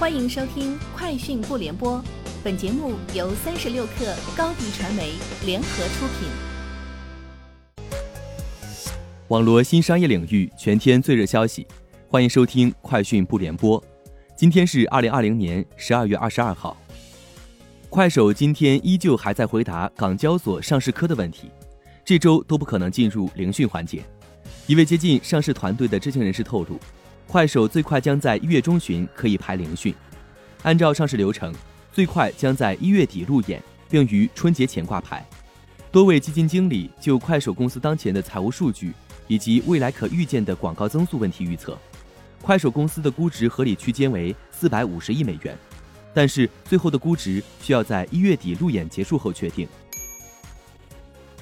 欢迎收听《快讯不联播》，本节目由三十六克高低传媒联合出品。网罗新商业领域全天最热消息，欢迎收听《快讯不联播》。今天是二零二零年十二月二十二号。快手今天依旧还在回答港交所上市科的问题，这周都不可能进入聆讯环节。一位接近上市团队的知情人士透露。快手最快将在一月中旬可以排聆讯，按照上市流程，最快将在一月底路演，并于春节前挂牌。多位基金经理就快手公司当前的财务数据以及未来可预见的广告增速问题预测，快手公司的估值合理区间为四百五十亿美元，但是最后的估值需要在一月底路演结束后确定。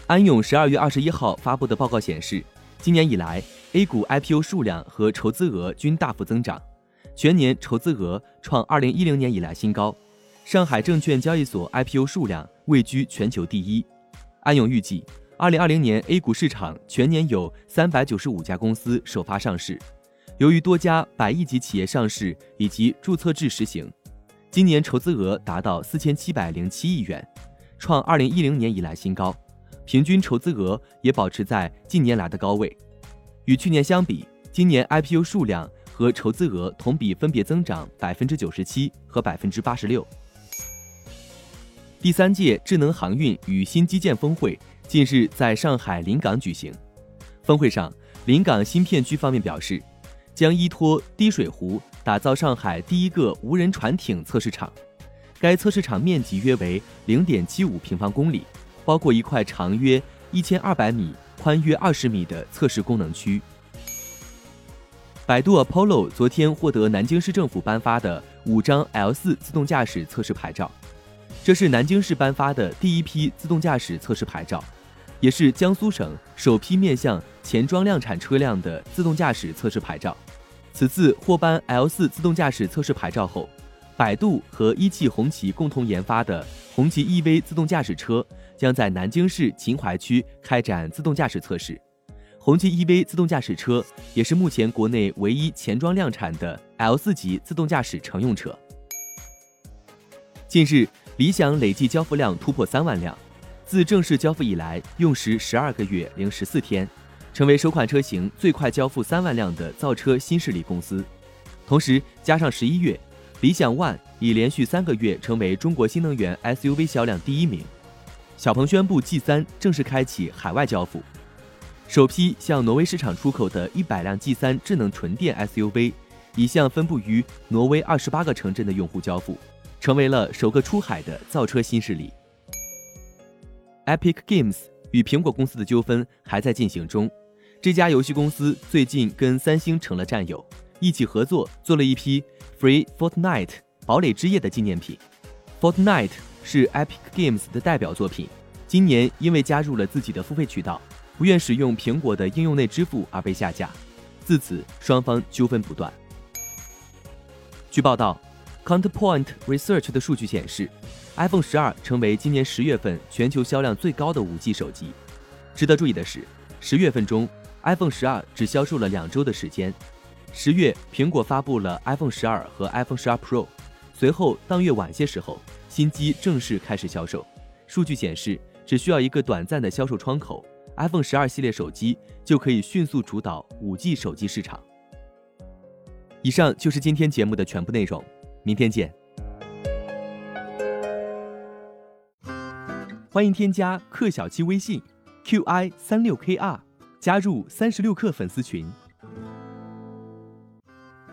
安永十二月二十一号发布的报告显示。今年以来，A 股 IPO 数量和筹资额均大幅增长，全年筹资额创2010年以来新高。上海证券交易所 IPO 数量位居全球第一。安永预计，2020年 A 股市场全年有395家公司首发上市。由于多家百亿级企业上市以及注册制实行，今年筹资额达到4707亿元，创2010年以来新高。平均筹资额也保持在近年来的高位，与去年相比，今年 IPO 数量和筹资额同比分别增长百分之九十七和百分之八十六。第三届智能航运与新基建峰会近日在上海临港举行。峰会上，临港新片区方面表示，将依托滴水湖打造上海第一个无人船艇测试场，该测试场面积约为零点七五平方公里。包括一块长约一千二百米、宽约二十米的测试功能区。百度 Apollo 昨天获得南京市政府颁发的五张 L 四自动驾驶测试牌照，这是南京市颁发的第一批自动驾驶测试牌照，也是江苏省首批面向前装量产车辆的自动驾驶测试牌照。此次获颁 L 四自动驾驶测试牌照后，百度和一汽红旗共同研发的红旗 EV 自动驾驶车。将在南京市秦淮区开展自动驾驶测试。红旗 EV 自动驾驶车也是目前国内唯一前装量产的 L 四级自动驾驶乘用车。近日，理想累计交付量突破三万辆，自正式交付以来，用时十二个月零十四天，成为首款车型最快交付三万辆的造车新势力公司。同时，加上十一月，理想 ONE 已连续三个月成为中国新能源 SUV 销量第一名。小鹏宣布 G 三正式开启海外交付，首批向挪威市场出口的一百辆 G 三智能纯电 SUV，已向分布于挪威二十八个城镇的用户交付，成为了首个出海的造车新势力。Epic Games 与苹果公司的纠纷还在进行中，这家游戏公司最近跟三星成了战友，一起合作做了一批 Free Fortnite 堡垒之夜的纪念品，Fortnite。是 Epic Games 的代表作品，今年因为加入了自己的付费渠道，不愿使用苹果的应用内支付而被下架，自此双方纠纷不断。据报道，Counterpoint Research 的数据显示，iPhone 十二成为今年十月份全球销量最高的 5G 手机。值得注意的是，十月份中 iPhone 十二只销售了两周的时间。十月，苹果发布了 iPhone 十二和 iPhone 十二 Pro，随后当月晚些时候。新机正式开始销售，数据显示，只需要一个短暂的销售窗口，iPhone 十二系列手机就可以迅速主导 5G 手机市场。以上就是今天节目的全部内容，明天见。欢迎添加克小七微信，qi 三六 kr，加入三十六氪粉丝群。